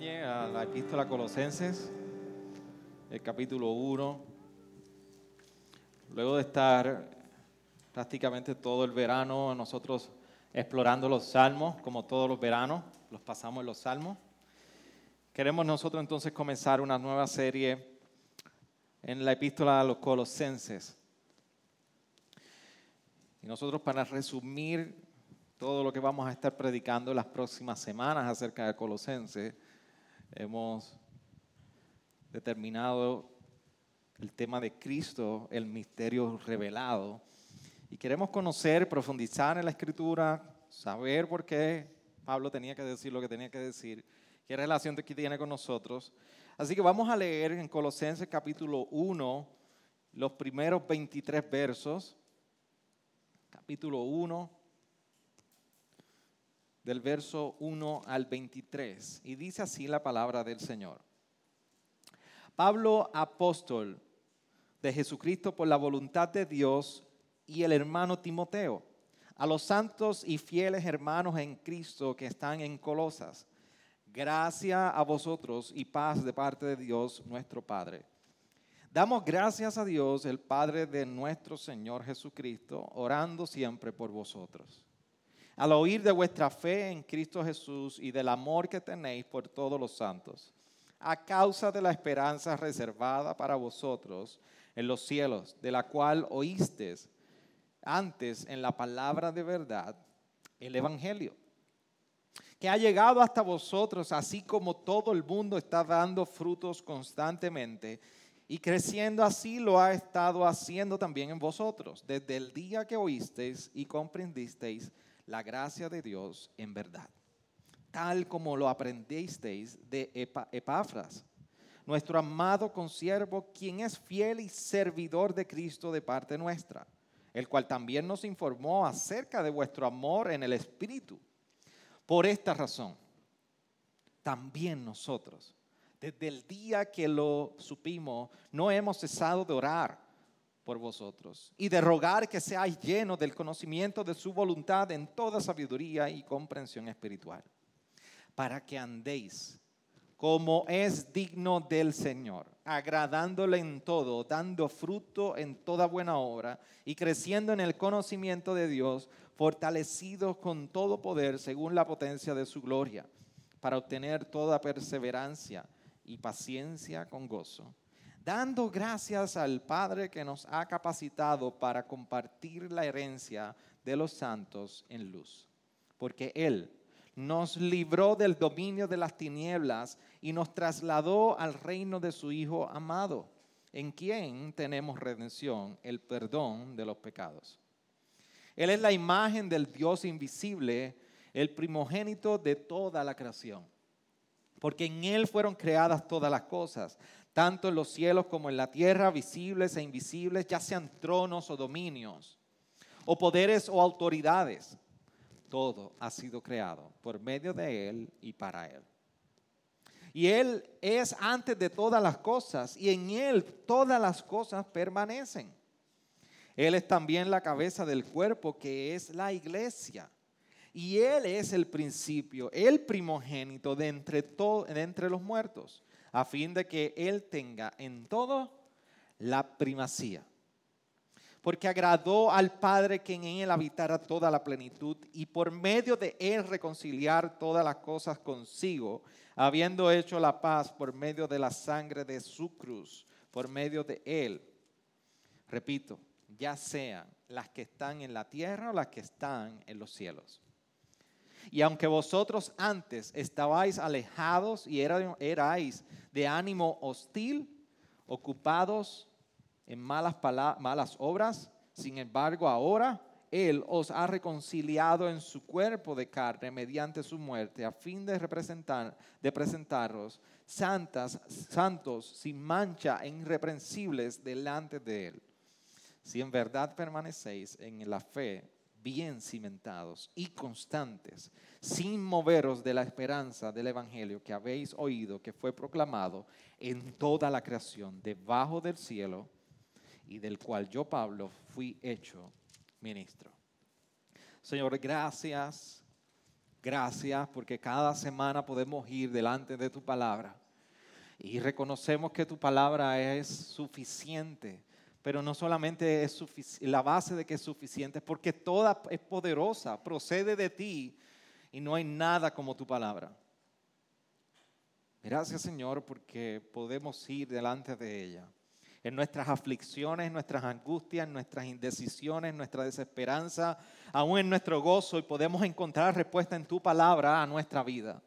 Acompañe a la epístola Colosenses, el capítulo 1. Luego de estar prácticamente todo el verano nosotros explorando los salmos, como todos los veranos, los pasamos en los salmos. Queremos nosotros entonces comenzar una nueva serie en la epístola a los Colosenses. Y nosotros para resumir todo lo que vamos a estar predicando las próximas semanas acerca de Colosenses, hemos determinado el tema de Cristo, el misterio revelado. Y queremos conocer, profundizar en la escritura, saber por qué Pablo tenía que decir lo que tenía que decir, qué relación tiene con nosotros. Así que vamos a leer en Colosenses capítulo 1 los primeros 23 versos. Capítulo 1, del verso 1 al 23. Y dice así la palabra del Señor. Pablo, apóstol de Jesucristo por la voluntad de Dios, y el hermano Timoteo, a los santos y fieles hermanos en Cristo que están en Colosas. Gracia a vosotros y paz de parte de Dios nuestro Padre. Damos gracias a Dios, el Padre de nuestro Señor Jesucristo, orando siempre por vosotros. Al oír de vuestra fe en Cristo Jesús y del amor que tenéis por todos los santos, a causa de la esperanza reservada para vosotros en los cielos, de la cual oísteis antes en la palabra de verdad, el Evangelio, que ha llegado hasta vosotros, así como todo el mundo está dando frutos constantemente y creciendo así lo ha estado haciendo también en vosotros, desde el día que oísteis y comprendisteis la gracia de Dios en verdad, tal como lo aprendisteis de Epafras, nuestro amado consiervo, quien es fiel y servidor de Cristo de parte nuestra el cual también nos informó acerca de vuestro amor en el Espíritu. Por esta razón, también nosotros, desde el día que lo supimos, no hemos cesado de orar por vosotros. y de rogar que seáis llenos del conocimiento de su voluntad en toda sabiduría y comprensión espiritual, para que andéis como es digno del Señor, agradándole en todo, dando fruto en toda buena obra y creciendo en el conocimiento de Dios, fortalecidos con todo poder según la potencia de su gloria, para obtener toda perseverancia y paciencia con gozo, dando gracias al Padre que nos ha capacitado para compartir la herencia de los santos en luz, porque Él nos libró del dominio de las tinieblas y nos trasladó al reino de su Hijo amado, en quien tenemos redención, el perdón de los pecados. Él es la imagen del Dios invisible, el primogénito de toda la creación, porque en Él fueron creadas todas las cosas, tanto en los cielos como en la tierra, visibles e invisibles, ya sean tronos o dominios, o poderes o autoridades todo ha sido creado por medio de Él y para Él. Y Él es antes de todas las cosas y en Él todas las cosas permanecen. Él es también la cabeza del cuerpo que es la iglesia. Y Él es el principio, el primogénito de entre, de entre los muertos, a fin de que Él tenga en todo la primacía porque agradó al Padre que en él habitara toda la plenitud y por medio de él reconciliar todas las cosas consigo, habiendo hecho la paz por medio de la sangre de su cruz, por medio de él. Repito, ya sean las que están en la tierra o las que están en los cielos. Y aunque vosotros antes estabais alejados y erais de ánimo hostil, ocupados en malas, malas obras. Sin embargo, ahora Él os ha reconciliado en su cuerpo de carne mediante su muerte, a fin de representar, de presentaros santas, santos, sin mancha e irreprensibles delante de Él. Si en verdad permanecéis en la fe, bien cimentados y constantes, sin moveros de la esperanza del Evangelio que habéis oído, que fue proclamado en toda la creación, debajo del cielo, y del cual yo, Pablo, fui hecho ministro. Señor, gracias, gracias porque cada semana podemos ir delante de tu palabra y reconocemos que tu palabra es suficiente, pero no solamente es la base de que es suficiente, porque toda es poderosa, procede de ti y no hay nada como tu palabra. Gracias Señor porque podemos ir delante de ella en nuestras aflicciones, en nuestras angustias, en nuestras indecisiones, en nuestra desesperanza, aún en nuestro gozo y podemos encontrar respuesta en tu palabra a nuestra vida.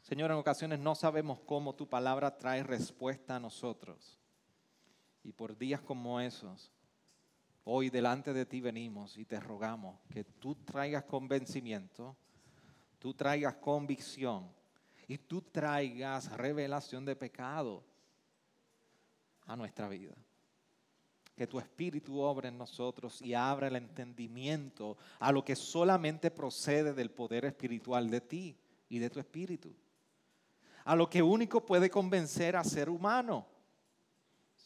Señor, en ocasiones no sabemos cómo tu palabra trae respuesta a nosotros. Y por días como esos, hoy delante de ti venimos y te rogamos que tú traigas convencimiento, tú traigas convicción y tú traigas revelación de pecado a nuestra vida. Que tu espíritu obre en nosotros y abra el entendimiento a lo que solamente procede del poder espiritual de ti y de tu espíritu. A lo que único puede convencer a ser humano.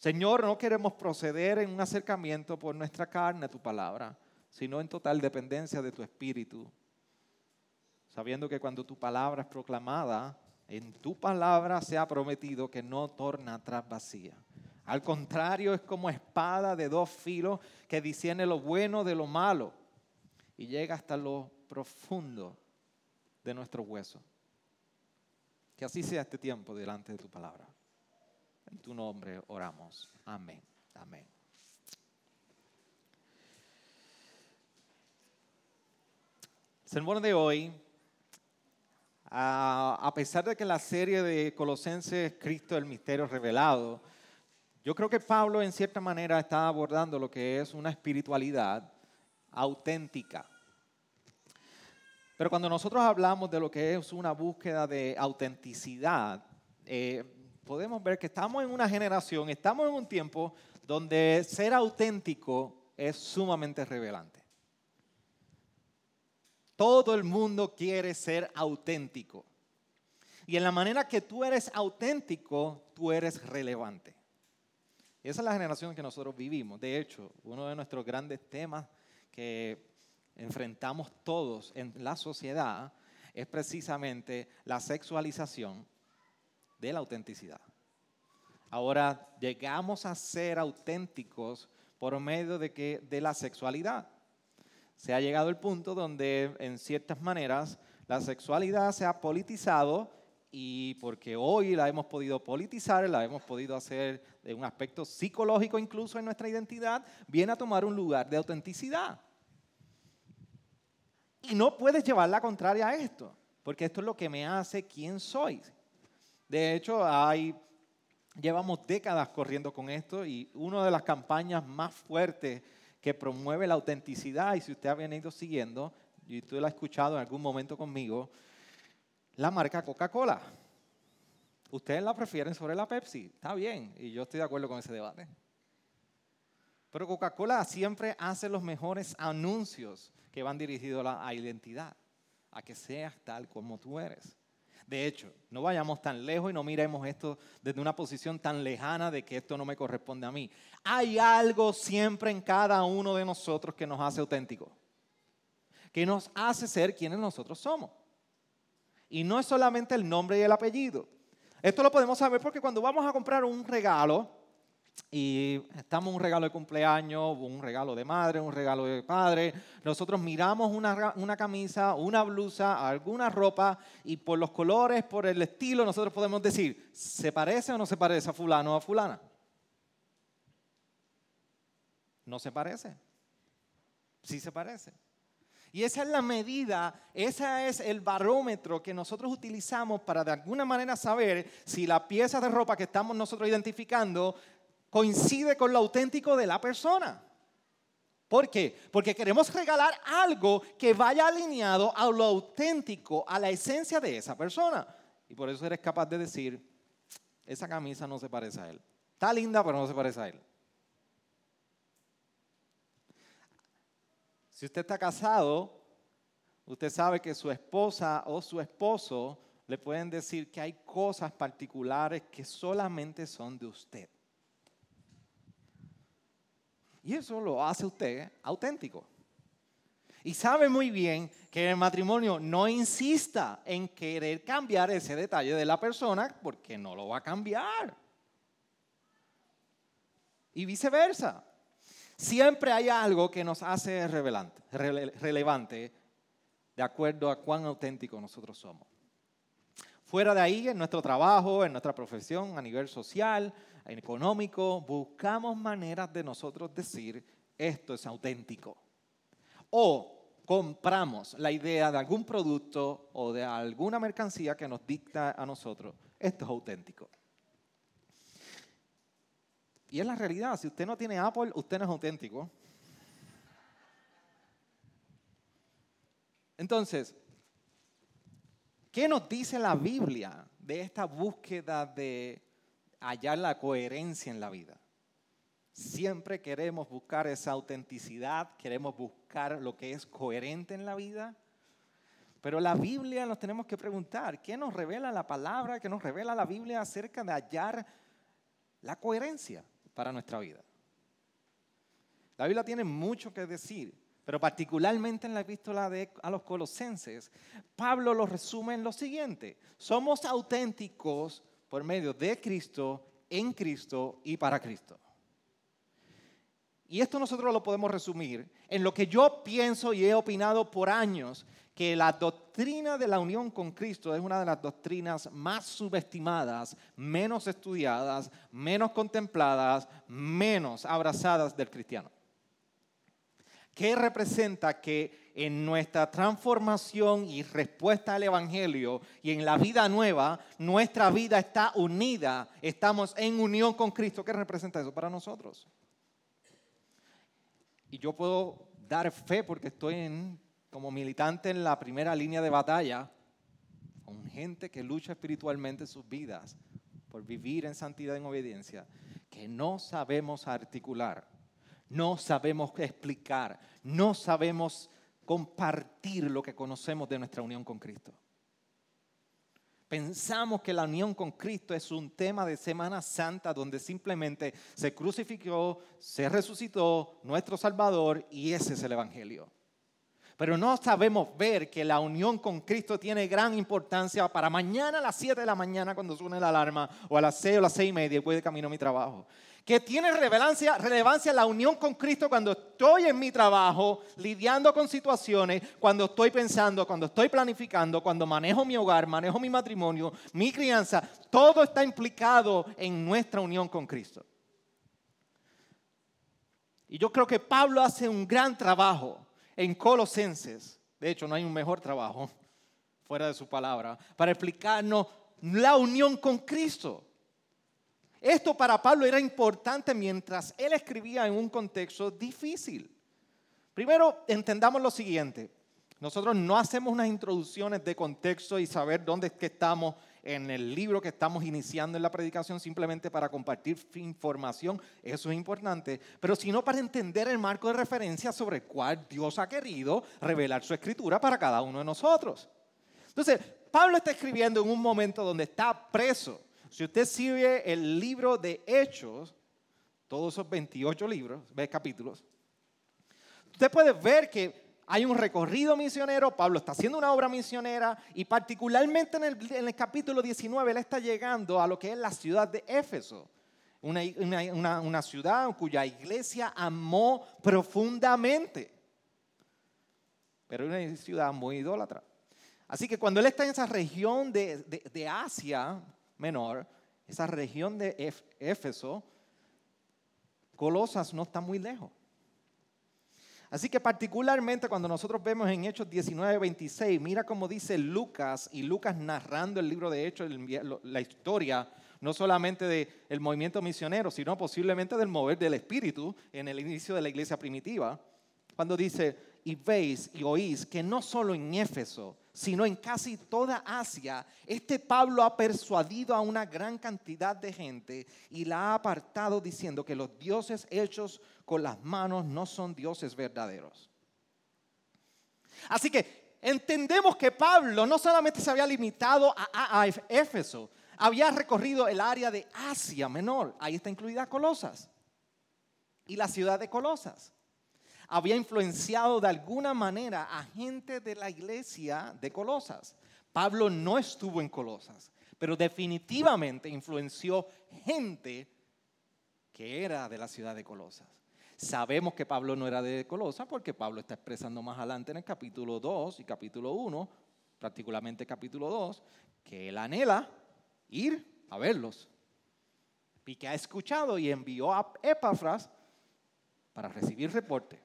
Señor, no queremos proceder en un acercamiento por nuestra carne a tu palabra, sino en total dependencia de tu espíritu. Sabiendo que cuando tu palabra es proclamada, en tu palabra se ha prometido que no torna atrás vacía al contrario, es como espada de dos filos que discierne lo bueno de lo malo y llega hasta lo profundo de nuestro hueso. Que así sea este tiempo delante de tu palabra. En tu nombre oramos. Amén. Amén. El sermón de hoy, a pesar de que la serie de Colosenses, Cristo el Misterio Revelado, yo creo que Pablo en cierta manera está abordando lo que es una espiritualidad auténtica. Pero cuando nosotros hablamos de lo que es una búsqueda de autenticidad, eh, podemos ver que estamos en una generación, estamos en un tiempo donde ser auténtico es sumamente revelante. Todo el mundo quiere ser auténtico. Y en la manera que tú eres auténtico, tú eres relevante. Esa es la generación que nosotros vivimos. De hecho, uno de nuestros grandes temas que enfrentamos todos en la sociedad es precisamente la sexualización de la autenticidad. Ahora llegamos a ser auténticos por medio de, que, de la sexualidad. Se ha llegado el punto donde en ciertas maneras la sexualidad se ha politizado y porque hoy la hemos podido politizar, la hemos podido hacer de un aspecto psicológico incluso en nuestra identidad, viene a tomar un lugar de autenticidad. Y no puedes llevar la contraria a esto, porque esto es lo que me hace quién soy. De hecho, llevamos décadas corriendo con esto y una de las campañas más fuertes que promueve la autenticidad, y si usted ha venido siguiendo, y tú lo has escuchado en algún momento conmigo, la marca Coca-Cola. Ustedes la prefieren sobre la Pepsi, está bien, y yo estoy de acuerdo con ese debate. Pero Coca-Cola siempre hace los mejores anuncios que van dirigidos a la identidad, a que seas tal como tú eres. De hecho, no vayamos tan lejos y no miremos esto desde una posición tan lejana de que esto no me corresponde a mí. Hay algo siempre en cada uno de nosotros que nos hace auténticos, que nos hace ser quienes nosotros somos. Y no es solamente el nombre y el apellido. Esto lo podemos saber porque cuando vamos a comprar un regalo, y estamos un regalo de cumpleaños, un regalo de madre, un regalo de padre, nosotros miramos una, una, camisa, una blusa, alguna ropa y por los colores, por el estilo, nosotros podemos decir, ¿se parece o no se parece a fulano o a fulana? No se parece. Sí se parece. Y esa es la medida, ese es el barómetro que nosotros utilizamos para de alguna manera saber si la pieza de ropa que estamos nosotros identificando coincide con lo auténtico de la persona. ¿Por qué? Porque queremos regalar algo que vaya alineado a lo auténtico, a la esencia de esa persona. Y por eso eres capaz de decir, esa camisa no se parece a él. Está linda, pero no se parece a él. Si usted está casado, usted sabe que su esposa o su esposo le pueden decir que hay cosas particulares que solamente son de usted. Y eso lo hace usted auténtico. Y sabe muy bien que el matrimonio no insista en querer cambiar ese detalle de la persona porque no lo va a cambiar. Y viceversa. Siempre hay algo que nos hace relevante de acuerdo a cuán auténtico nosotros somos. Fuera de ahí, en nuestro trabajo, en nuestra profesión, a nivel social, económico, buscamos maneras de nosotros decir esto es auténtico. O compramos la idea de algún producto o de alguna mercancía que nos dicta a nosotros, esto es auténtico. Y es la realidad, si usted no tiene Apple, usted no es auténtico. Entonces, ¿qué nos dice la Biblia de esta búsqueda de hallar la coherencia en la vida. Siempre queremos buscar esa autenticidad, queremos buscar lo que es coherente en la vida. Pero la Biblia nos tenemos que preguntar, ¿qué nos revela la palabra, qué nos revela la Biblia acerca de hallar la coherencia para nuestra vida? La Biblia tiene mucho que decir, pero particularmente en la epístola de, a los colosenses, Pablo lo resume en lo siguiente, somos auténticos por medio de Cristo, en Cristo y para Cristo. Y esto nosotros lo podemos resumir en lo que yo pienso y he opinado por años, que la doctrina de la unión con Cristo es una de las doctrinas más subestimadas, menos estudiadas, menos contempladas, menos abrazadas del cristiano. ¿Qué representa que en nuestra transformación y respuesta al Evangelio y en la vida nueva, nuestra vida está unida, estamos en unión con Cristo? ¿Qué representa eso para nosotros? Y yo puedo dar fe porque estoy como militante en la primera línea de batalla con gente que lucha espiritualmente sus vidas por vivir en santidad y en obediencia, que no sabemos articular no sabemos explicar, no sabemos compartir lo que conocemos de nuestra unión con Cristo. Pensamos que la unión con Cristo es un tema de Semana Santa donde simplemente se crucificó, se resucitó nuestro Salvador y ese es el Evangelio. Pero no sabemos ver que la unión con Cristo tiene gran importancia para mañana a las 7 de la mañana cuando suene la alarma o a las 6 o las 6 y media y voy de camino a mi trabajo que tiene relevancia, la unión con Cristo cuando estoy en mi trabajo, lidiando con situaciones, cuando estoy pensando, cuando estoy planificando, cuando manejo mi hogar, manejo mi matrimonio, mi crianza, todo está implicado en nuestra unión con Cristo. Y yo creo que Pablo hace un gran trabajo en Colosenses, de hecho no hay un mejor trabajo fuera de su palabra, para explicarnos la unión con Cristo. Esto para Pablo era importante mientras él escribía en un contexto difícil. Primero, entendamos lo siguiente. Nosotros no hacemos unas introducciones de contexto y saber dónde es que estamos en el libro que estamos iniciando en la predicación simplemente para compartir información, eso es importante, pero sino para entender el marco de referencia sobre el cual Dios ha querido revelar su escritura para cada uno de nosotros. Entonces, Pablo está escribiendo en un momento donde está preso si usted sigue el libro de Hechos, todos esos 28 libros, capítulos, usted puede ver que hay un recorrido misionero, Pablo está haciendo una obra misionera y particularmente en el, capítulo 19 él está llegando a lo que es la ciudad de Éfeso, una, una ciudad cuya iglesia amó profundamente, pero una ciudad muy idólatra. Así que cuando él está en esa región de, de Asia, menor, esa región de Éfeso, Colosas no está muy lejos. Así que particularmente cuando nosotros vemos en Hechos 19, 26, mira cómo dice Lucas y Lucas narrando el libro de Hechos, la historia, no solamente del movimiento misionero, sino posiblemente del mover del Espíritu en el inicio de la iglesia primitiva. Cuando dice, y veis y oís que no solo en Éfeso, sino en casi toda Asia, este Pablo ha persuadido a una gran cantidad de gente y la ha apartado diciendo que los dioses hechos con las manos no son dioses verdaderos. Así que entendemos que Pablo no solamente se había limitado a, Éfeso, había recorrido el área de Asia Menor, ahí está incluida Colosas, y la ciudad de Colosas había influenciado de alguna manera a gente de la iglesia de Colosas. Pablo no estuvo en Colosas, pero definitivamente influenció gente que era de la ciudad de Colosas. Sabemos que Pablo no era de Colosas porque Pablo está expresando más adelante en el capítulo 2 y capítulo 1, particularmente capítulo 2, que él anhela ir a verlos. Y que ha escuchado y envió a Epafras para recibir reporte.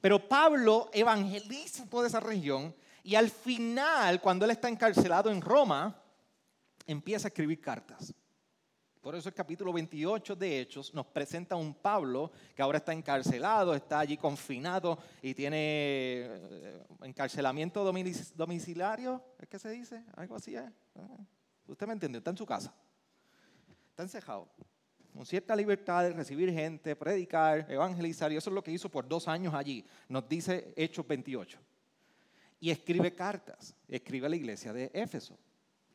Pero Pablo evangeliza toda esa región y al final, cuando él está encarcelado en Roma, empieza a escribir cartas. Por eso el capítulo 28 de Hechos nos presenta a un Pablo que ahora está encarcelado, está allí confinado y tiene eh, encarcelamiento domiciliario, ¿es que se dice? Algo así es. Ah, usted me entiende, está en su casa, está encejado con cierta libertad de recibir gente, predicar, evangelizar, y eso es lo que hizo por dos años allí, nos dice Hechos 28. Y escribe cartas, escribe a la iglesia de Éfeso,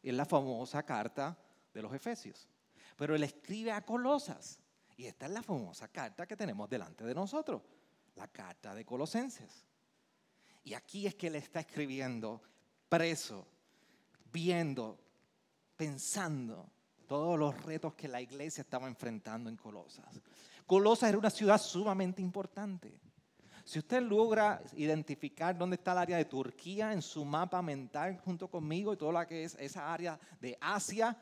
es la famosa carta de los Efesios. Pero él escribe a Colosas, y esta es la famosa carta que tenemos delante de nosotros, la carta de Colosenses. Y aquí es que él está escribiendo preso, viendo, pensando todos los retos que la iglesia estaba enfrentando en Colosas. Colosas era una ciudad sumamente importante. Si usted logra identificar dónde está el área de Turquía en su mapa mental junto conmigo y toda la que es esa área de Asia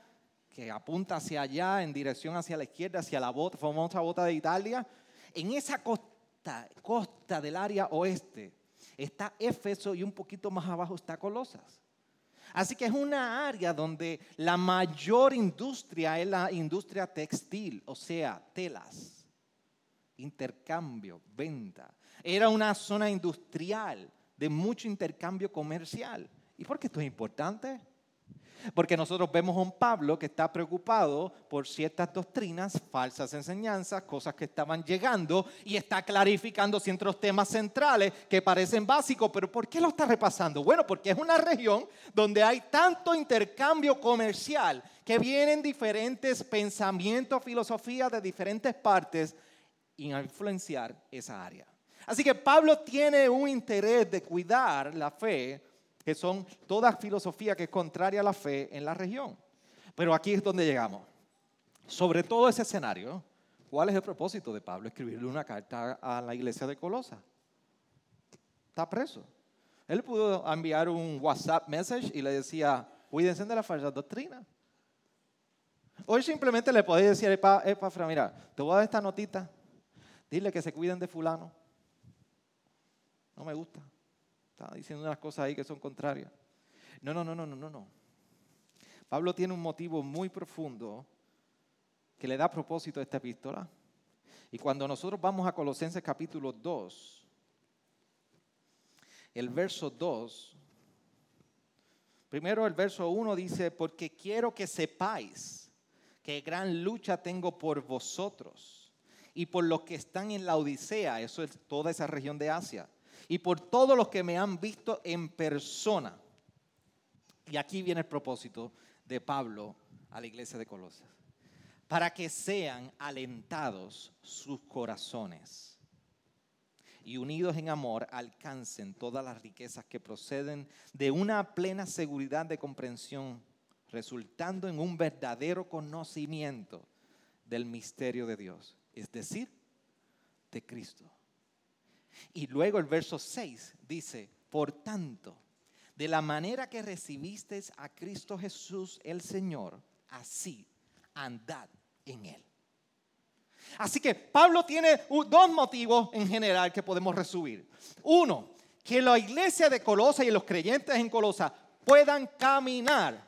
que apunta hacia allá en dirección hacia la izquierda, hacia la bota, famosa bota de Italia, en esa costa, costa del área oeste está Éfeso y un poquito más abajo está Colosas. Así que es una área donde la mayor industria es la industria textil, o sea, telas, intercambio, venta. Era una zona industrial de mucho intercambio comercial. ¿Y por qué esto es importante? Porque nosotros vemos a un Pablo que está preocupado por ciertas doctrinas, falsas enseñanzas, cosas que estaban llegando y está clarificando ciertos temas centrales que parecen básicos, pero ¿por qué lo está repasando? Bueno, porque es una región donde hay tanto intercambio comercial que vienen diferentes pensamientos, filosofías de diferentes partes y a influenciar esa área. Así que Pablo tiene un interés de cuidar la fe que son toda filosofía que es contraria a la fe en la región. Pero aquí es donde llegamos. Sobre todo ese escenario, ¿cuál es el propósito de Pablo? Escribirle una carta a la iglesia de Colosa. Está preso. Él pudo enviar un WhatsApp message y le decía, cuídense de la falsa doctrina. Hoy simplemente le podía decir, Epafra, mira, te voy a dar esta notita, dile que se cuiden de fulano. No me gusta. Está diciendo unas cosas ahí que son contrarias. No, no, no, no, no, no, no. Pablo tiene un motivo muy profundo que le da propósito a esta epístola. Y cuando nosotros vamos a Colosenses capítulo 2, el verso 2, primero el verso 1 dice, porque quiero que sepáis que gran lucha tengo por vosotros y por los que están en la Odisea, eso es toda esa región de Asia y por todos los que me han visto en persona. Y aquí viene el propósito de Pablo a la iglesia de Colosas. Para que sean alentados sus corazones y unidos en amor alcancen todas las riquezas que proceden de una plena seguridad de comprensión, resultando en un verdadero conocimiento del misterio de Dios, es decir, de Cristo y luego el verso 6 dice, por tanto, de la manera que recibisteis a Cristo Jesús el Señor, así andad en él. Así que Pablo tiene dos motivos en general que podemos resumir. Uno, que la iglesia de Colosa y los creyentes en Colosa puedan caminar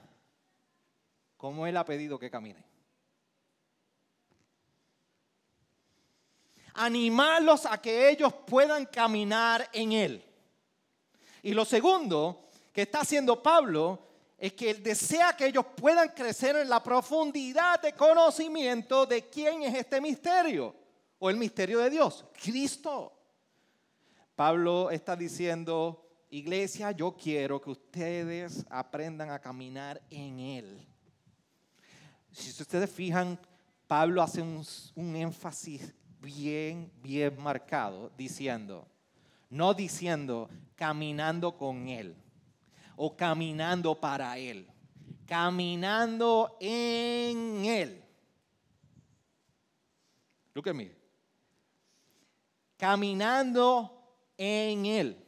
como Él ha pedido que caminen. Animarlos a que ellos puedan caminar en Él. Y lo segundo que está haciendo Pablo es que Él desea que ellos puedan crecer en la profundidad de conocimiento de quién es este misterio o el misterio de Dios, Cristo. Pablo está diciendo, iglesia, yo quiero que ustedes aprendan a caminar en Él. Si ustedes fijan, Pablo hace un, énfasis bien, bien marcado, diciendo, no diciendo caminando con Él o caminando para Él, caminando en Él. Look at me. Caminando en Él.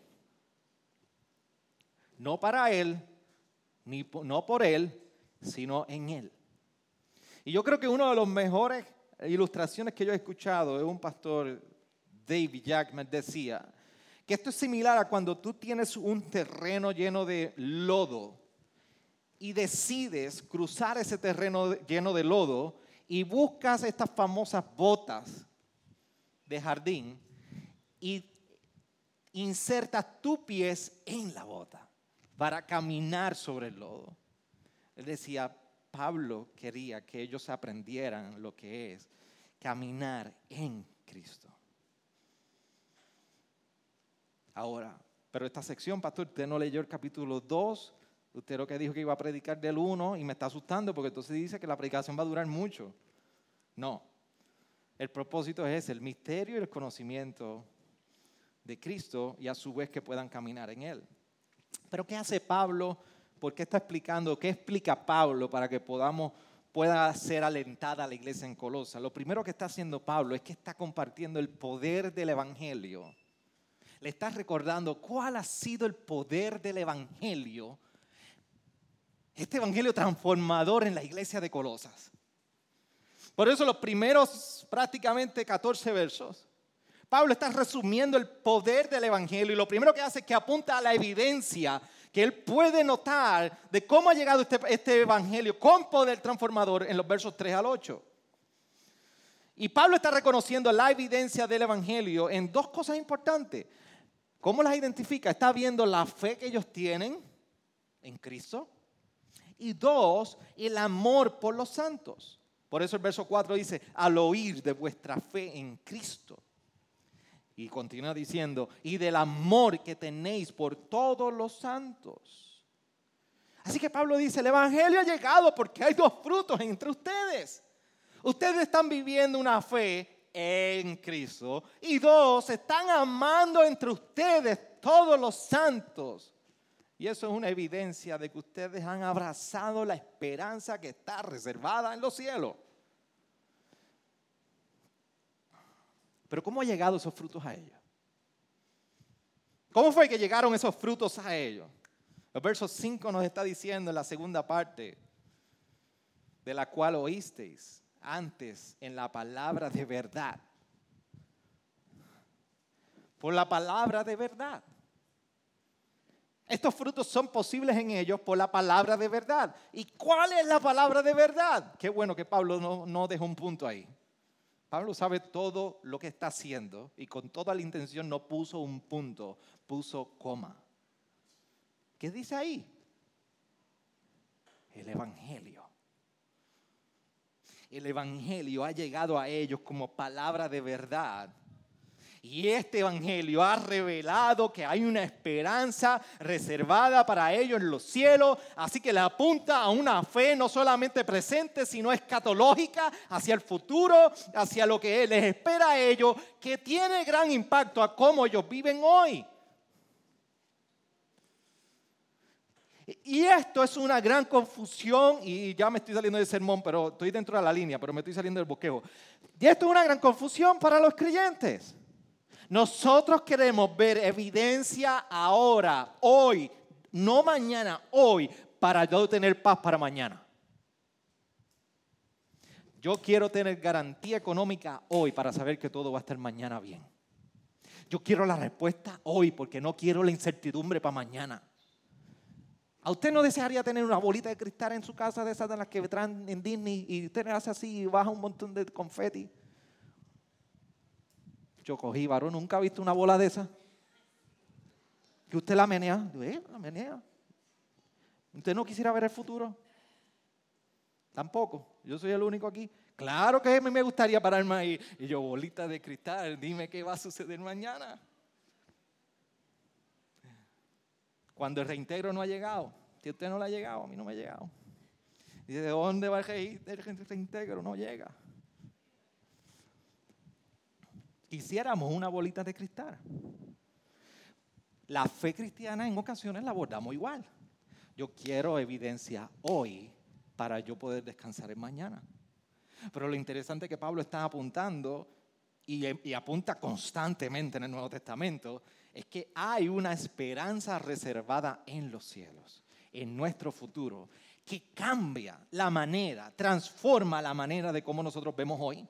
No para Él, ni no por Él, sino en Él. Y yo creo que una de las mejores ilustraciones que yo he escuchado es un pastor, David Jackman, decía que esto es similar a cuando tú tienes un terreno lleno de lodo y decides cruzar ese terreno lleno de lodo y buscas estas famosas botas de jardín y insertas tus pies en la bota para caminar sobre el lodo. Él decía, Pablo quería que ellos aprendieran lo que es caminar en Cristo. Ahora, pero esta sección, pastor, usted no leyó el capítulo 2, usted lo que dijo que iba a predicar del 1 y me está asustando porque entonces dice que la predicación va a durar mucho. No, el propósito es el misterio y el conocimiento de Cristo y a su vez que puedan caminar en Él. Pero ¿qué hace Pablo? ¿Por qué está explicando? ¿Qué explica Pablo para que podamos pueda ser alentada la iglesia en Colosa? Lo primero que está haciendo Pablo es que está compartiendo el poder del evangelio. Le está recordando cuál ha sido el poder del evangelio. Este evangelio transformador en la iglesia de Colosas. Por eso los primeros prácticamente 14 versos Pablo está resumiendo el poder del Evangelio y lo primero que hace es que apunta a la evidencia que él puede notar de cómo ha llegado este, este, Evangelio con poder transformador en los versos 3 al 8. Y Pablo está reconociendo la evidencia del Evangelio en dos cosas importantes. ¿Cómo las identifica? Está viendo la fe que ellos tienen en Cristo. Y dos, el amor por los santos. Por eso el verso 4 dice, al oír de vuestra fe en Cristo. Y continúa diciendo, y del amor que tenéis por todos los santos. Así que Pablo dice, el Evangelio ha llegado porque hay dos frutos entre ustedes. Ustedes están viviendo una fe en Cristo. Y dos, están amando entre ustedes todos los santos. Y eso es una evidencia de que ustedes han abrazado la esperanza que está reservada en los cielos. Pero ¿cómo han llegado esos frutos a ellos? ¿Cómo fue que llegaron esos frutos a ellos? El verso 5 nos está diciendo en la segunda parte, de la cual oísteis antes en la palabra de verdad. Por la palabra de verdad. Estos frutos son posibles en ellos por la palabra de verdad. ¿Y cuál es la palabra de verdad? Qué bueno que Pablo no, no dejó un punto ahí. Pablo sabe todo lo que está haciendo y con toda la intención no puso un punto, puso coma. ¿Qué dice ahí? El Evangelio. El Evangelio ha llegado a ellos como palabra de verdad y este Evangelio ha revelado que hay una esperanza reservada para ellos en los cielos, así que le apunta a una fe no solamente presente, sino escatológica hacia el futuro, hacia lo que les espera a ellos, que tiene gran impacto a cómo ellos viven hoy. Y esto es una gran confusión, y ya me estoy saliendo del sermón, pero estoy dentro de la línea, pero me estoy saliendo del boquejo. Y esto es una gran confusión para los creyentes. Nosotros queremos ver evidencia ahora, hoy, no mañana, hoy, para yo tener paz para mañana. Yo quiero tener garantía económica hoy para saber que todo va a estar mañana bien. Yo quiero la respuesta hoy porque no quiero la incertidumbre para mañana. ¿A usted no desearía tener una bolita de cristal en su casa de esas de las que traen en Disney y usted hace así y baja un montón de confeti? Yo cogí, varón, nunca ha visto una bola de esa. Que usted la menea. Eh, la. ¿Usted no quisiera ver el futuro? Tampoco. Yo soy el único aquí. Claro que a mí me gustaría pararme ahí. Y yo, bolita de cristal, dime qué va a suceder mañana. Cuando el reintegro no ha llegado. Si usted no le ha llegado, a mí no me ha llegado. Dice, ¿de dónde va el reintegro? No llega. Quisiéramos una bolita de cristal. La fe cristiana en ocasiones la abordamos igual. Yo quiero evidencia hoy para yo poder descansar en mañana. Pero lo interesante es que Pablo está apuntando y, apunta constantemente en el Nuevo Testamento es que hay una esperanza reservada en los cielos, en nuestro futuro, que cambia la manera, transforma la manera de cómo nosotros vemos hoy.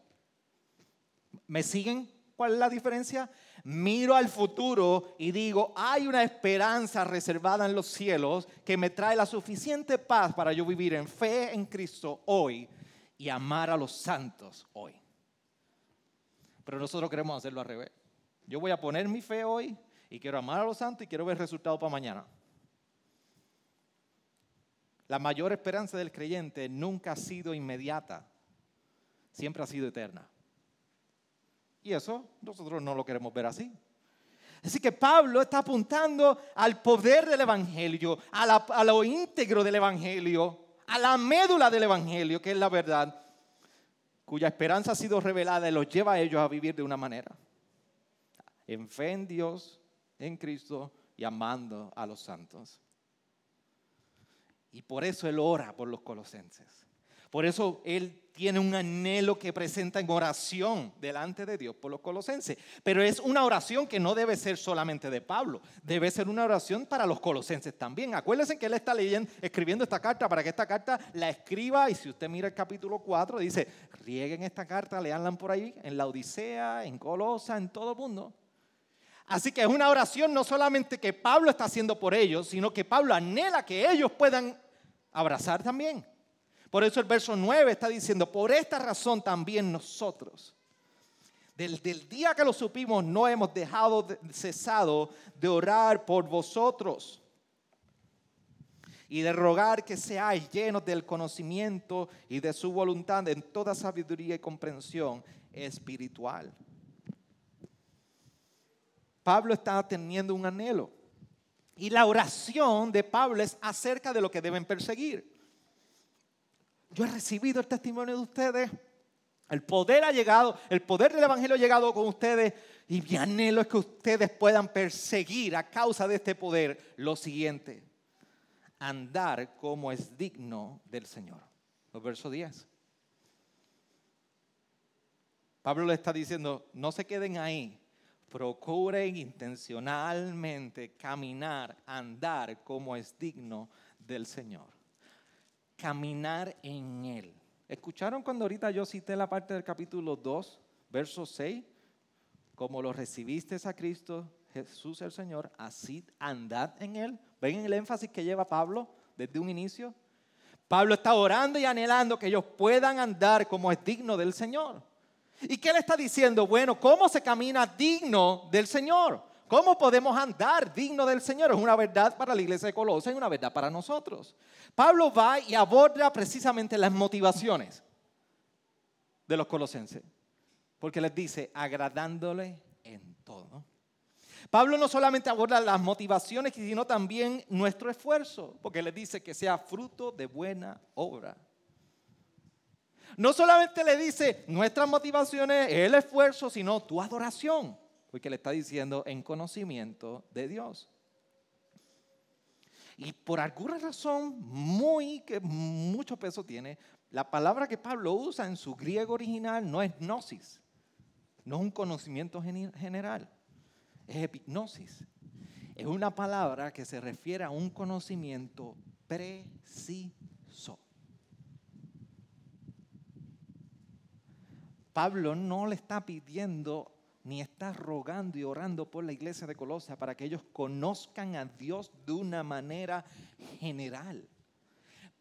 ¿Me siguen? ¿Cuál es la diferencia? Miro al futuro y digo, hay una esperanza reservada en los cielos que me trae la suficiente paz para yo vivir en fe en Cristo hoy y amar a los santos hoy. Pero nosotros queremos hacerlo al revés. Yo voy a poner mi fe hoy y quiero amar a los santos y quiero ver resultados para mañana. La mayor esperanza del creyente nunca ha sido inmediata, siempre ha sido eterna. Y eso nosotros no lo queremos ver así. Así que Pablo está apuntando al poder del Evangelio, a, lo íntegro del Evangelio, a la médula del Evangelio, que es la verdad, cuya esperanza ha sido revelada y los lleva a ellos a vivir de una manera. En fe en Dios, en Cristo y amando a los santos. Y por eso Él ora por los colosenses. Por eso Él tiene un anhelo que presenta en oración delante de Dios por los colosenses. Pero es una oración que no debe ser solamente de Pablo, debe ser una oración para los colosenses también. Acuérdense que él está leyendo, escribiendo esta carta para que esta carta la escriba. Y si usted mira el capítulo 4, dice: rieguen esta carta, leanla por ahí, en la Odisea, en Colosa, en todo el mundo. Así que es una oración no solamente que Pablo está haciendo por ellos, sino que Pablo anhela que ellos puedan abrazar también. Por eso el verso 9 está diciendo, por esta razón también nosotros, desde el día que lo supimos, no hemos dejado cesado de orar por vosotros y de rogar que seáis llenos del conocimiento y de su voluntad en toda sabiduría y comprensión espiritual. Pablo está teniendo un anhelo. Y la oración de Pablo es acerca de lo que deben perseguir. Yo he recibido el testimonio de ustedes. El poder ha llegado, el poder del Evangelio ha llegado con ustedes. Y mi anhelo es que ustedes puedan perseguir a causa de este poder lo siguiente. Andar como es digno del Señor. Los verso 10. Pablo le está diciendo, no se queden ahí. Procuren intencionalmente caminar, andar como es digno del Señor caminar en Él. ¿Escucharon cuando ahorita yo cité la parte del capítulo 2, verso 6? Como lo recibiste a Cristo, Jesús el Señor, así andad en Él. ¿Ven el énfasis que lleva Pablo desde un inicio? Pablo está orando y anhelando que ellos puedan andar como es digno del Señor. ¿Y qué le está diciendo? Bueno, ¿cómo se camina digno del Señor? ¿Cómo podemos andar digno del Señor? Es una verdad para la iglesia de Colosa y una verdad para nosotros. Pablo va y aborda precisamente las motivaciones de los colosenses, porque les dice, agradándole en todo. Pablo no solamente aborda las motivaciones, sino también nuestro esfuerzo, porque les dice que sea fruto de buena obra. No solamente le dice nuestras motivaciones, el esfuerzo, sino tu adoración porque le está diciendo en conocimiento de Dios. Y por alguna razón muy que mucho peso tiene, la palabra que Pablo usa en su griego original no es gnosis, no es un conocimiento general, es epignosis. Es una palabra que se refiere a un conocimiento preciso. Pablo no le está pidiendo ni está rogando y orando por la iglesia de Colosa para que ellos conozcan a Dios de una manera general.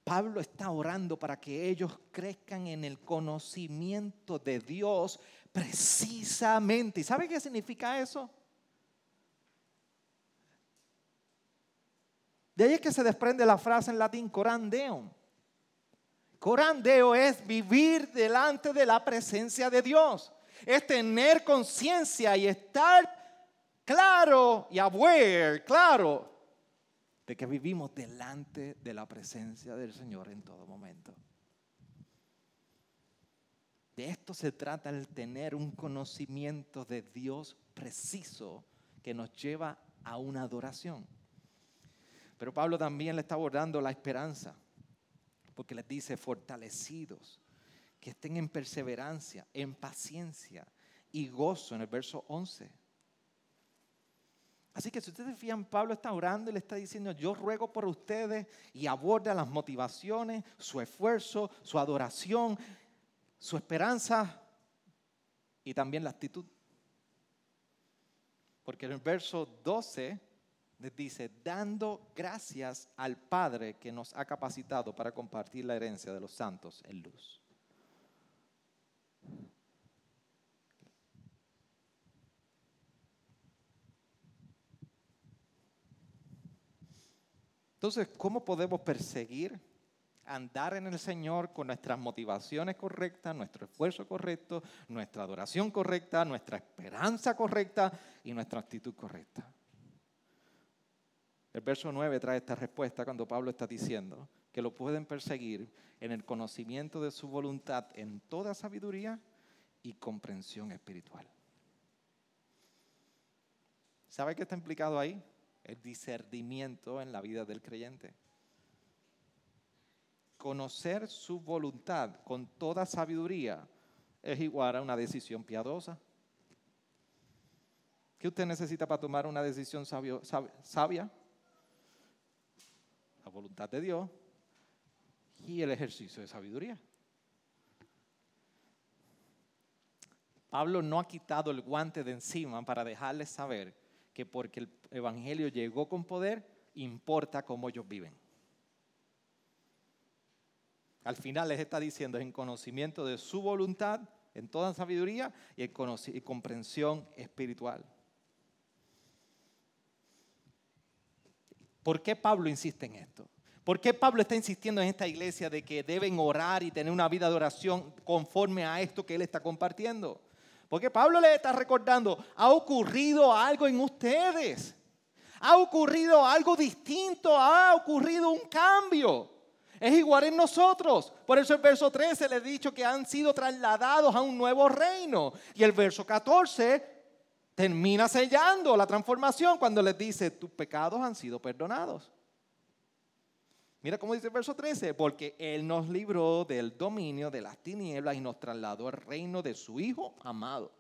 Pablo está orando para que ellos crezcan en el conocimiento de Dios precisamente. ¿Y sabe qué significa eso? De ahí es que se desprende la frase en latín corandeo. Corandeo es vivir delante de la presencia de Dios. Es tener conciencia y estar claro y aware, claro, de que vivimos delante de la presencia del Señor en todo momento. De esto se trata el tener un conocimiento de Dios preciso que nos lleva a una adoración. Pero Pablo también le está abordando la esperanza, porque les dice fortalecidos, que estén en perseverancia, en paciencia y gozo en el verso 11. Así que si ustedes fijan, Pablo está orando y le está diciendo, yo ruego por ustedes y aborda las motivaciones, su esfuerzo, su adoración, su esperanza y también la actitud. Porque en el verso 12 les dice, dando gracias al Padre que nos ha capacitado para compartir la herencia de los santos en luz. Entonces, ¿cómo podemos perseguir, andar en el Señor con nuestras motivaciones correctas, nuestro esfuerzo correcto, nuestra adoración correcta, nuestra esperanza correcta y nuestra actitud correcta? El verso 9 trae esta respuesta cuando Pablo está diciendo que lo pueden perseguir en el conocimiento de su voluntad en toda sabiduría y comprensión espiritual. ¿Sabe qué está implicado ahí? El discernimiento en la vida del creyente. Conocer su voluntad con toda sabiduría es igual a una decisión piadosa. ¿Qué usted necesita para tomar una decisión sabia? la voluntad de Dios y el ejercicio de sabiduría. Pablo no ha quitado el guante de encima para dejarles saber que porque el Evangelio llegó con poder, importa cómo ellos viven. Al final les está diciendo en conocimiento de su voluntad, en toda sabiduría y en comprensión espiritual. ¿Por qué Pablo insiste en esto? ¿Por qué Pablo está insistiendo en esta iglesia de que deben orar y tener una vida de oración conforme a esto que él está compartiendo? Porque Pablo le está recordando, ha ocurrido algo en ustedes. Ha ocurrido algo distinto, ha ocurrido un cambio. Es igual en nosotros. Por eso el verso 13 le ha dicho que han sido trasladados a un nuevo reino. Y el verso 14 termina sellando la transformación cuando les dice, tus pecados han sido perdonados. Mira cómo dice el verso 13, porque Él nos libró del dominio de las tinieblas y nos trasladó al reino de su Hijo amado.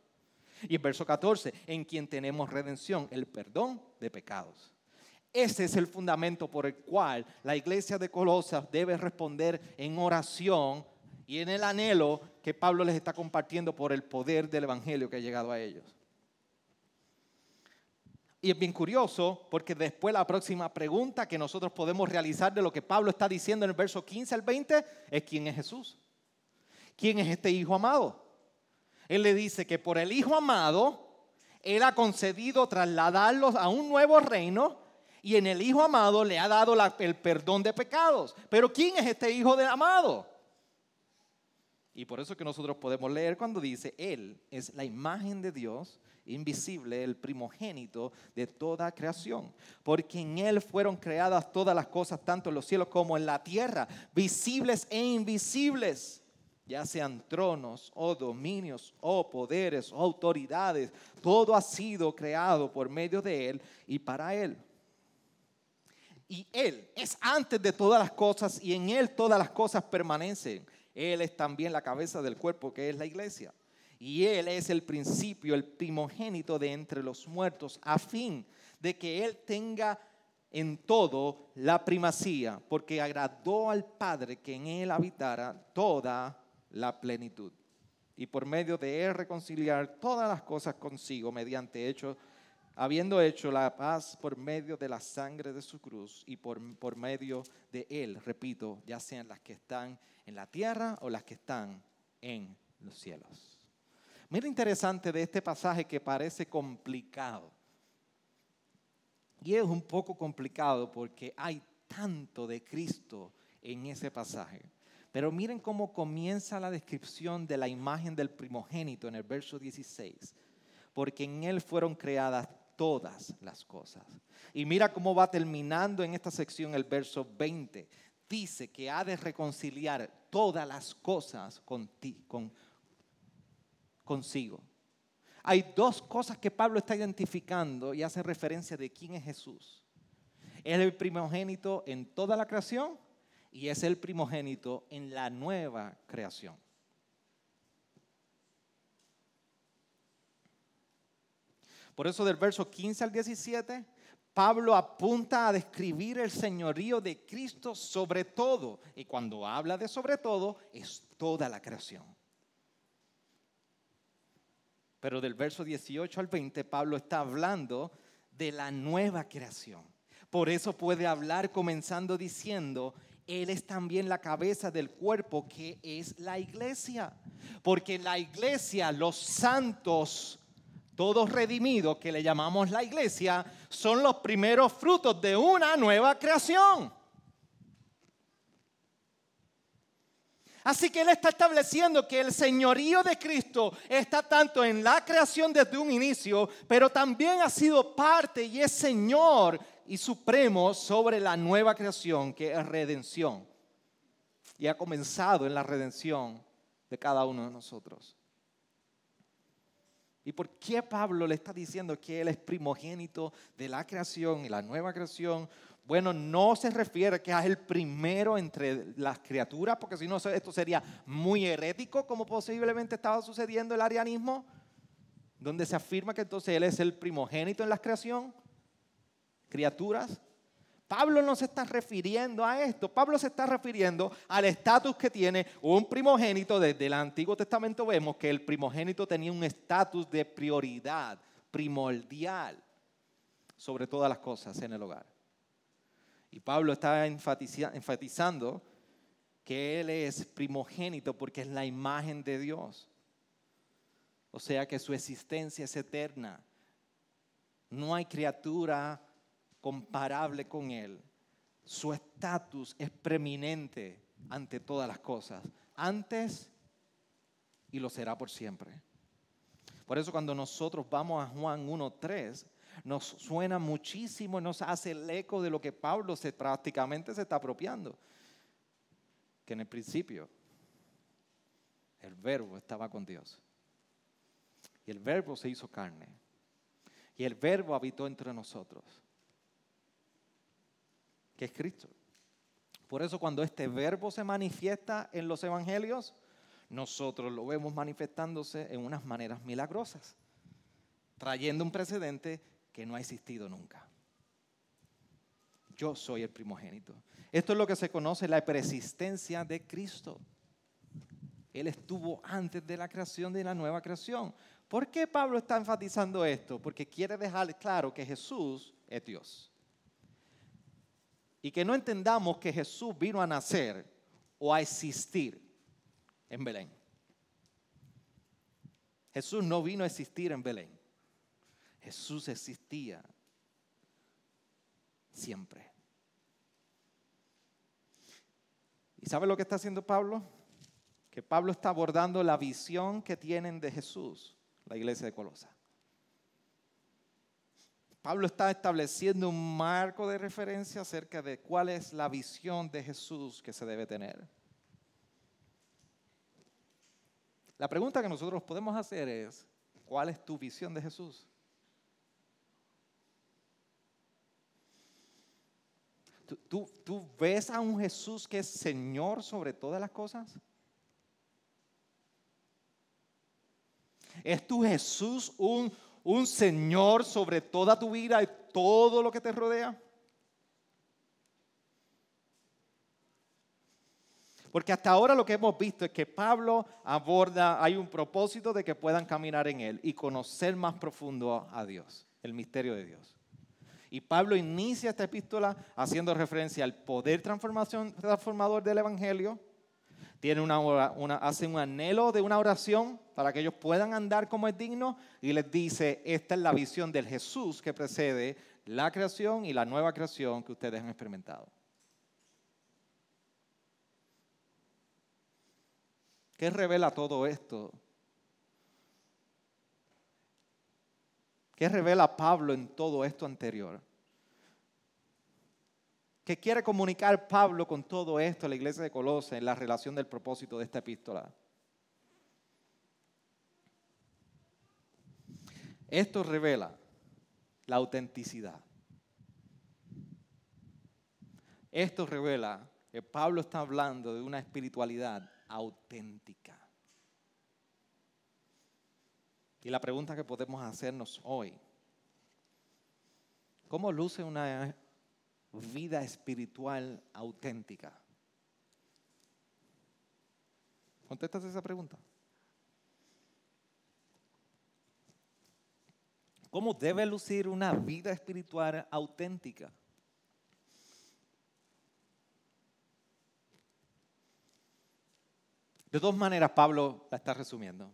Y el verso 14, en quien tenemos redención, el perdón de pecados. Ese es el fundamento por el cual la iglesia de Colosas debe responder en oración y en el anhelo que Pablo les está compartiendo por el poder del Evangelio que ha llegado a ellos. Y es bien curioso porque después la próxima pregunta que nosotros podemos realizar de lo que Pablo está diciendo en el verso 15 al 20 es quién es Jesús. ¿Quién es este Hijo amado? Él le dice que por el Hijo amado, Él ha concedido trasladarlos a un nuevo reino y en el Hijo amado le ha dado el perdón de pecados. Pero ¿quién es este Hijo de amado? Y por eso que nosotros podemos leer cuando dice, Él es la imagen de Dios invisible, el primogénito de toda creación, porque en Él fueron creadas todas las cosas, tanto en los cielos como en la tierra, visibles e invisibles, ya sean tronos o dominios o poderes o autoridades, todo ha sido creado por medio de Él y para Él. Y Él es antes de todas las cosas y en Él todas las cosas permanecen. Él es también la cabeza del cuerpo que es la iglesia. Y Él es el principio, el primogénito de entre los muertos, a fin de que Él tenga en todo la primacía, porque agradó al Padre que en Él habitara toda la plenitud. Y por medio de Él reconciliar todas las cosas consigo mediante hecho, habiendo hecho la paz por medio de la sangre de su cruz y por, por medio de Él, repito, ya sean las que están en la tierra o las que están en los cielos. Mira interesante de este pasaje que parece complicado. Y es un poco complicado porque hay tanto de Cristo en ese pasaje. Pero miren cómo comienza la descripción de la imagen del primogénito en el verso 16. Porque en él fueron creadas todas las cosas. Y mira cómo va terminando en esta sección el verso 20. Dice que ha de reconciliar todas las cosas con, con, consigo. Hay dos cosas que Pablo está identificando y hace referencia de quién es Jesús. Es el primogénito en toda la creación y es el primogénito en la nueva creación. Por eso del verso 15 al 17, Pablo apunta a describir el señorío de Cristo sobre todo. Y cuando habla de sobre todo, es toda la creación. Pero del verso 18 al 20, Pablo está hablando de la nueva creación. Por eso puede hablar comenzando diciendo, Él es también la cabeza del cuerpo que es la iglesia. Porque la iglesia, los santos, todos redimidos, que le llamamos la iglesia, son los primeros frutos de una nueva creación. Así que Él está estableciendo que el señorío de Cristo está tanto en la creación desde un inicio, pero también ha sido parte y es Señor y supremo sobre la nueva creación que es redención. Y ha comenzado en la redención de cada uno de nosotros. ¿Y por qué Pablo le está diciendo que Él es primogénito de la creación y la nueva creación? Bueno, no se refiere que es el primero entre las criaturas, porque si no, esto sería muy herético, como posiblemente estaba sucediendo el arianismo, donde se afirma que entonces Él es el primogénito en la creación, criaturas. Pablo no se está refiriendo a esto, Pablo se está refiriendo al estatus que tiene un primogénito. Desde el Antiguo Testamento vemos que el primogénito tenía un estatus de prioridad primordial sobre todas las cosas en el hogar. Y Pablo está enfatizando que Él es primogénito porque es la imagen de Dios. O sea que su existencia es eterna. No hay criatura comparable con Él. Su estatus es preeminente ante todas las cosas. Antes y lo será por siempre. Por eso cuando nosotros vamos a Juan 1.3, nos suena muchísimo, nos hace el eco de lo que Pablo se, prácticamente se está apropiando. Que en el principio el verbo estaba con Dios. Y el verbo se hizo carne. Y el verbo habitó entre nosotros. Que es Cristo. Por eso cuando este verbo se manifiesta en los evangelios, nosotros lo vemos manifestándose en unas maneras milagrosas, trayendo un precedente que no ha existido nunca. Yo soy el primogénito. Esto es lo que se conoce la persistencia de Cristo. Él estuvo antes de la creación de la nueva creación. ¿Por qué Pablo está enfatizando esto? Porque quiere dejar claro que Jesús es Dios. Y que no entendamos que Jesús vino a nacer o a existir en Belén. Jesús no vino a existir en Belén. Jesús existía siempre. ¿Y sabe lo que está haciendo Pablo? Que Pablo está abordando la visión que tienen de Jesús, la iglesia de Colosa. Pablo está estableciendo un marco de referencia acerca de cuál es la visión de Jesús que se debe tener. La pregunta que nosotros podemos hacer es, ¿cuál es tu visión de Jesús? ¿Tú, ves a un Jesús que es Señor sobre todas las cosas? ¿Es tu Jesús un, un Señor sobre toda tu vida y todo lo que te rodea? Porque hasta ahora lo que hemos visto es que Pablo aborda, hay un propósito de que puedan caminar en él y conocer más profundo a Dios, el misterio de Dios. Y Pablo inicia esta epístola haciendo referencia al poder transformador del Evangelio, una, hace un anhelo de una oración para que ellos puedan andar como es digno y les dice, esta es la visión del Jesús que precede la creación y la nueva creación que ustedes han experimentado. ¿Qué revela todo esto? ¿Qué revela Pablo en todo esto anterior? ¿Qué quiere comunicar Pablo con todo esto a la iglesia de Colosas en la relación del propósito de esta epístola? Esto revela la autenticidad. Esto revela que Pablo está hablando de una espiritualidad auténtica. Y la pregunta que podemos hacernos hoy, ¿cómo luce una vida espiritual auténtica? ¿Contestas esa pregunta? ¿Cómo debe lucir una vida espiritual auténtica? De dos maneras Pablo la está resumiendo.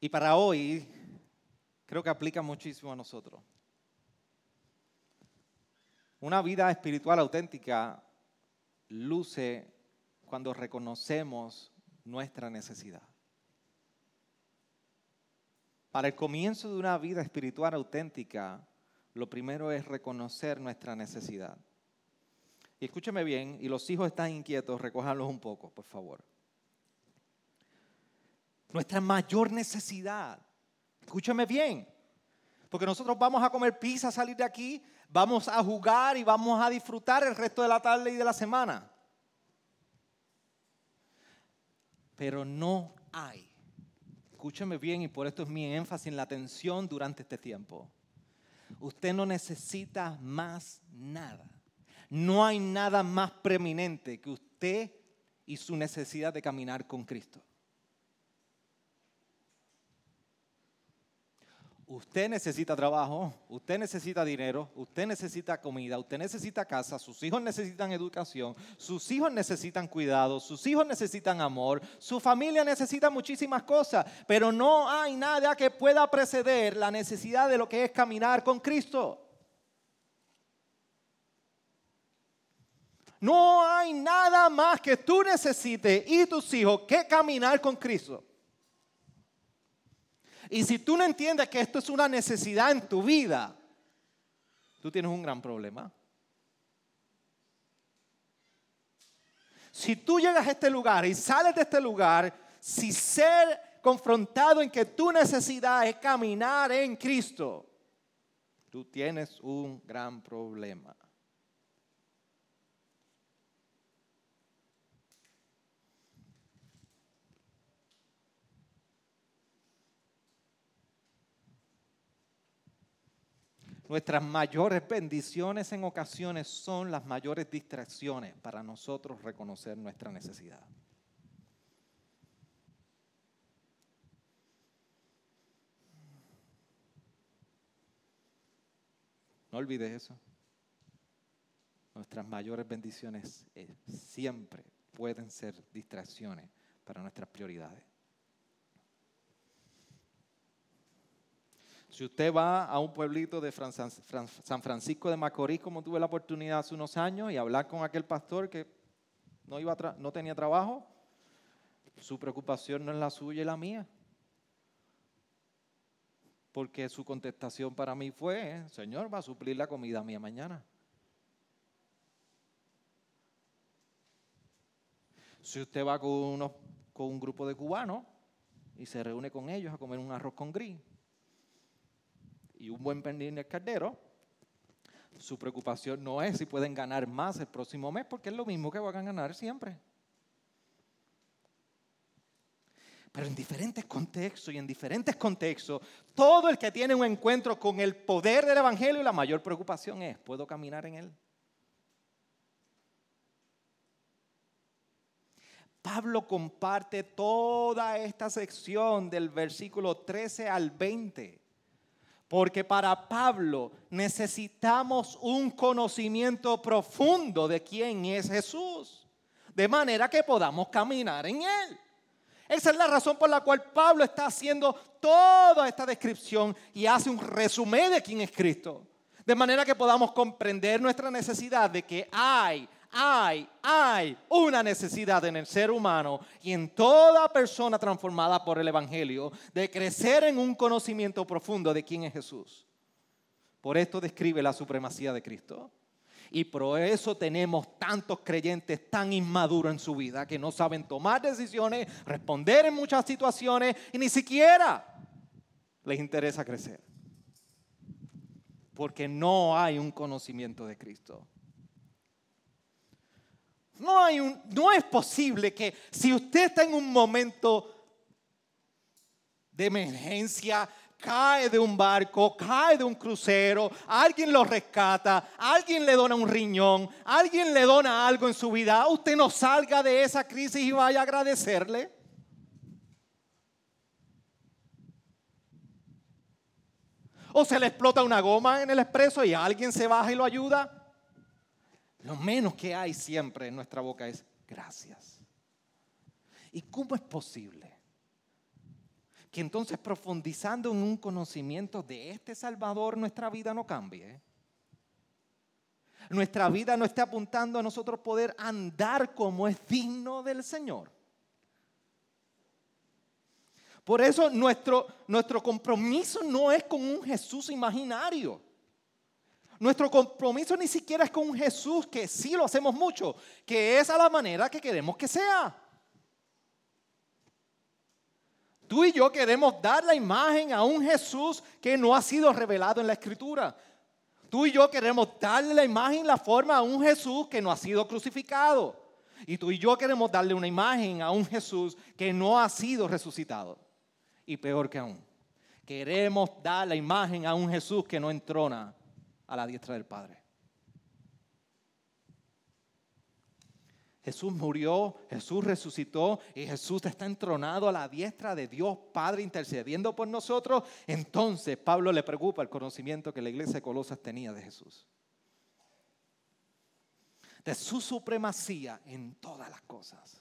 Y para hoy creo que aplica muchísimo a nosotros. Una vida espiritual auténtica luce cuando reconocemos nuestra necesidad. Para el comienzo de una vida espiritual auténtica, lo primero es reconocer nuestra necesidad. Y escúcheme bien, y los hijos están inquietos, recójanlos un poco, por favor. Nuestra mayor necesidad, escúcheme bien, porque nosotros vamos a comer pizza, salir de aquí, vamos a jugar y vamos a disfrutar el resto de la tarde y de la semana. Pero no hay, escúcheme bien, y por esto es mi énfasis en la atención durante este tiempo. Usted no necesita más nada no hay nada más preeminente que usted y su necesidad de caminar con Cristo. Usted necesita trabajo, usted necesita dinero, usted necesita comida, usted necesita casa, sus hijos necesitan educación, sus hijos necesitan cuidado, sus hijos necesitan amor, su familia necesita muchísimas cosas, pero no hay nada que pueda preceder la necesidad de lo que es caminar con Cristo. No hay nada más que tú necesites y tus hijos que caminar con Cristo. Y si tú no entiendes que esto es una necesidad en tu vida, tú tienes un gran problema. Si tú llegas a este lugar y sales de este lugar, si ser confrontado en que tu necesidad es caminar en Cristo, tú tienes un gran problema. Nuestras mayores bendiciones en ocasiones son las mayores distracciones para nosotros reconocer nuestra necesidad. No olvides eso. Nuestras mayores bendiciones eh, siempre pueden ser distracciones para nuestras prioridades. Si usted va a un pueblito de San Francisco de Macorís, como tuve la oportunidad hace unos años, y hablar con aquel pastor que no, iba no tenía trabajo, su preocupación no es la suya y la mía. Porque su contestación para mí fue, Señor, va a suplir la comida mía mañana. Si usted va con, con un grupo de cubanos y se reúne con ellos a comer un arroz con gris, y un buen cardero, su preocupación no es si pueden ganar más el próximo mes, porque es lo mismo que van a ganar siempre. Pero en diferentes contextos y en diferentes contextos, todo el que tiene un encuentro con el poder del Evangelio, la mayor preocupación es, ¿puedo caminar en él? Pablo comparte toda esta sección del versículo 13 al 20 porque para Pablo necesitamos un conocimiento profundo de quién es Jesús, de manera que podamos caminar en Él. Esa es la razón por la cual Pablo está haciendo toda esta descripción y hace un resumen de quién es Cristo. De manera que podamos comprender nuestra necesidad de que hay, hay, hay una necesidad en el ser humano y en toda persona transformada por el Evangelio de crecer en un conocimiento profundo de quién es Jesús. Por esto describe la supremacía de Cristo. Y por eso tenemos tantos creyentes tan inmaduros en su vida que no saben tomar decisiones, responder en muchas situaciones y ni siquiera les interesa crecer. Porque no hay un conocimiento de Cristo. No, hay un, no es posible que si usted está en un momento de emergencia, cae de un barco, cae de un crucero, alguien lo rescata, alguien le dona un riñón, alguien le dona algo en su vida, usted no salga de esa crisis y vaya a agradecerle. O se le explota una goma en el expreso y alguien se baja y lo ayuda. Lo menos que hay siempre en nuestra boca es gracias. ¿Y cómo es posible que entonces profundizando en un conocimiento de este Salvador nuestra vida no cambie? Nuestra vida no esté apuntando a nosotros poder andar como es digno del Señor. Por eso nuestro, nuestro compromiso no es con un Jesús imaginario. Nuestro compromiso ni siquiera es con un Jesús que sí lo hacemos mucho, que es a la manera que queremos que sea. Tú y yo queremos dar la imagen a un Jesús que no ha sido revelado en la Escritura. Tú y yo queremos darle la imagen, la forma a un Jesús que no ha sido crucificado. Y tú y yo queremos darle una imagen a un Jesús que no ha sido resucitado. Y peor que aún, queremos dar la imagen a un Jesús que no entrona a la diestra del Padre. Jesús murió, Jesús resucitó y Jesús está entronado a la diestra de Dios Padre intercediendo por nosotros. Entonces Pablo le preocupa el conocimiento que la iglesia de Colosas tenía de Jesús. De su supremacía en todas las cosas.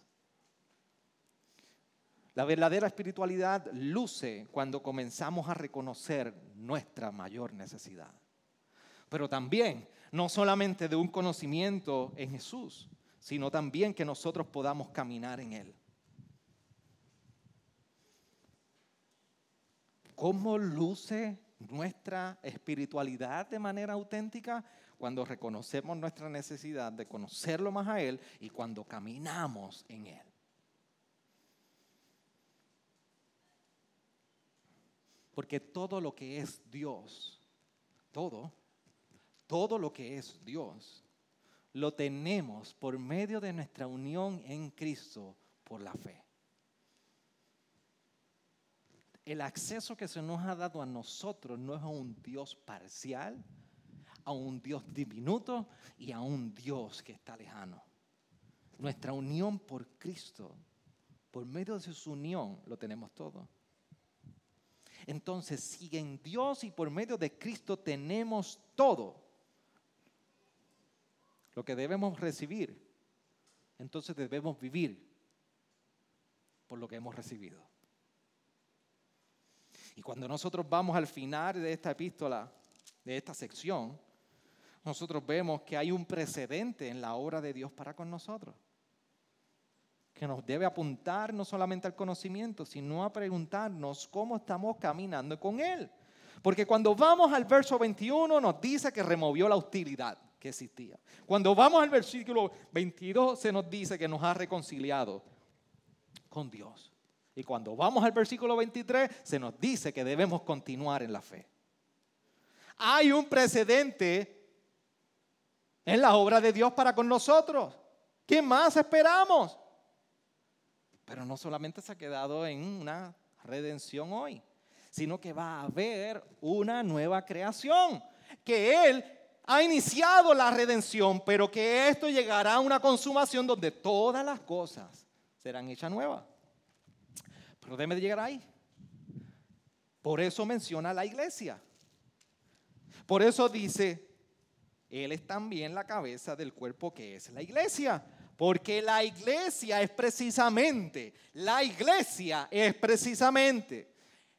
La verdadera espiritualidad luce cuando comenzamos a reconocer nuestra mayor necesidad pero también no solamente de un conocimiento en Jesús, sino también que nosotros podamos caminar en Él. ¿Cómo luce nuestra espiritualidad de manera auténtica? Cuando reconocemos nuestra necesidad de conocerlo más a Él y cuando caminamos en Él. Porque todo lo que es Dios, todo, todo lo que es Dios, lo tenemos por medio de nuestra unión en Cristo por la fe. El acceso que se nos ha dado a nosotros no es a un Dios parcial, a un Dios diminuto y a un Dios que está lejano. Nuestra unión por Cristo, por medio de su unión, lo tenemos todo. Entonces, si en Dios y por medio de Cristo tenemos todo, lo que debemos recibir, entonces debemos vivir por lo que hemos recibido. Y cuando nosotros vamos al final de esta epístola, de esta sección, nosotros vemos que hay un precedente en la obra de Dios para con nosotros, que nos debe apuntar no solamente al conocimiento, sino a preguntarnos cómo estamos caminando con Él. Porque cuando vamos al verso 21 nos dice que removió la hostilidad que existía. Cuando vamos al versículo 22 se nos dice que nos ha reconciliado con Dios. Y cuando vamos al versículo 23 se nos dice que debemos continuar en la fe. Hay un precedente en la obra de Dios para con nosotros. ¿Qué más esperamos? Pero no solamente se ha quedado en una redención hoy, sino que va a haber una nueva creación que Él ha iniciado la redención, pero que esto llegará a una consumación donde todas las cosas serán hechas nuevas. Pero debe llegar ahí. Por eso menciona la iglesia. Por eso dice, Él es también la cabeza del cuerpo que es la iglesia Porque la iglesia es precisamente, la iglesia es precisamente,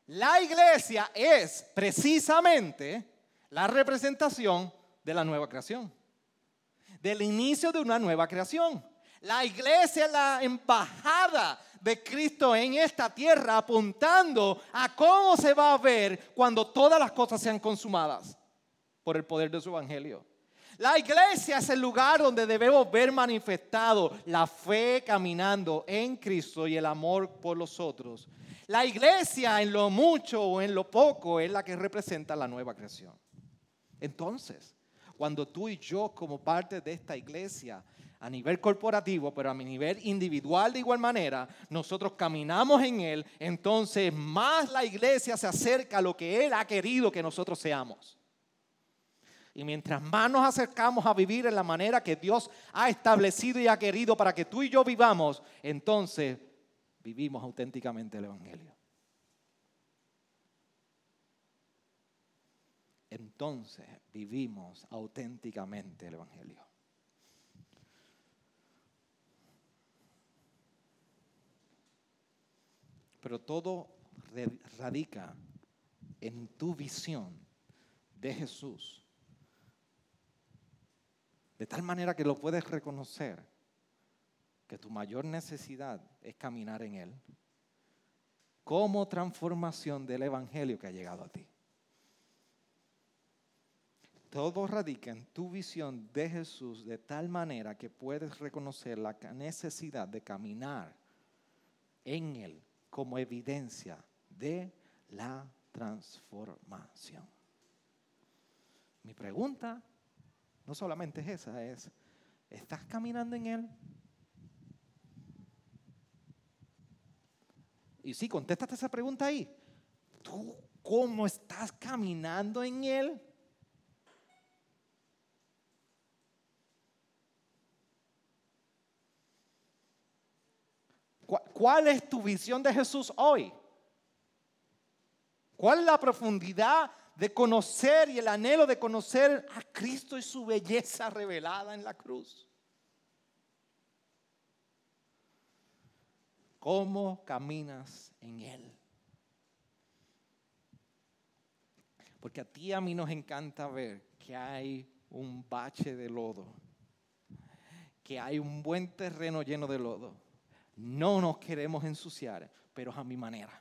la iglesia es precisamente la representación de la nueva creación, del inicio de una nueva creación. La iglesia es la embajada de Cristo en esta tierra apuntando a cómo se va a ver cuando todas las cosas sean consumadas por el poder de su evangelio. La iglesia es el lugar donde debemos ver manifestado la fe caminando en Cristo y el amor por los otros. La iglesia en lo mucho o en lo poco es la que representa la nueva creación. Entonces, cuando tú y yo como parte de esta iglesia a nivel corporativo, pero a mi nivel individual de igual manera, nosotros caminamos en Él, entonces más la iglesia se acerca a lo que Él ha querido que nosotros seamos. Y mientras más nos acercamos a vivir en la manera que Dios ha establecido y ha querido para que tú y yo vivamos, entonces vivimos auténticamente el Evangelio. Entonces vivimos auténticamente el Evangelio. Pero todo radica en tu visión de Jesús de tal manera que lo puedes reconocer, que tu mayor necesidad es caminar en Él, como transformación del Evangelio que ha llegado a ti. Todo radica en tu visión de Jesús de tal manera que puedes reconocer la necesidad de caminar en Él como evidencia de la transformación. Mi pregunta no solamente es esa, es, ¿estás caminando en Él? Y sí, contéstate esa pregunta ahí. ¿Tú cómo estás caminando en Él? ¿Cuál es tu visión de Jesús hoy? ¿Cuál es la profundidad de conocer y el anhelo de conocer a Cristo y su belleza revelada en la cruz. ¿Cómo caminas en Él? Porque a ti y a mí nos encanta ver que hay un bache de lodo, que hay un buen terreno lleno de lodo. No nos queremos ensuciar, pero a mi manera.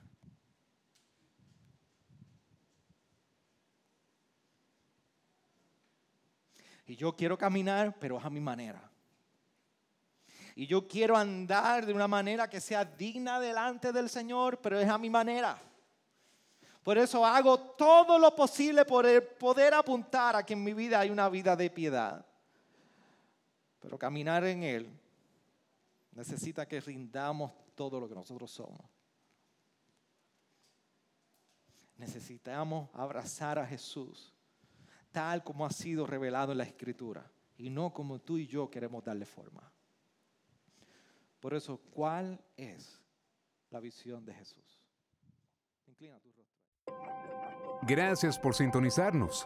Y yo quiero caminar, pero a mi manera. Y yo quiero andar de una manera que sea digna delante del Señor, pero es a mi manera. Por eso hago todo lo posible por poder apuntar a que en mi vida hay una vida de piedad. Pero caminar en Él necesita que rindamos todo lo que nosotros somos. Necesitamos abrazar a Jesús tal como ha sido revelado en la Escritura y no como tú y yo queremos darle forma. Por eso, ¿cuál es la visión de Jesús? Inclina tu rostro. Gracias por sintonizarnos.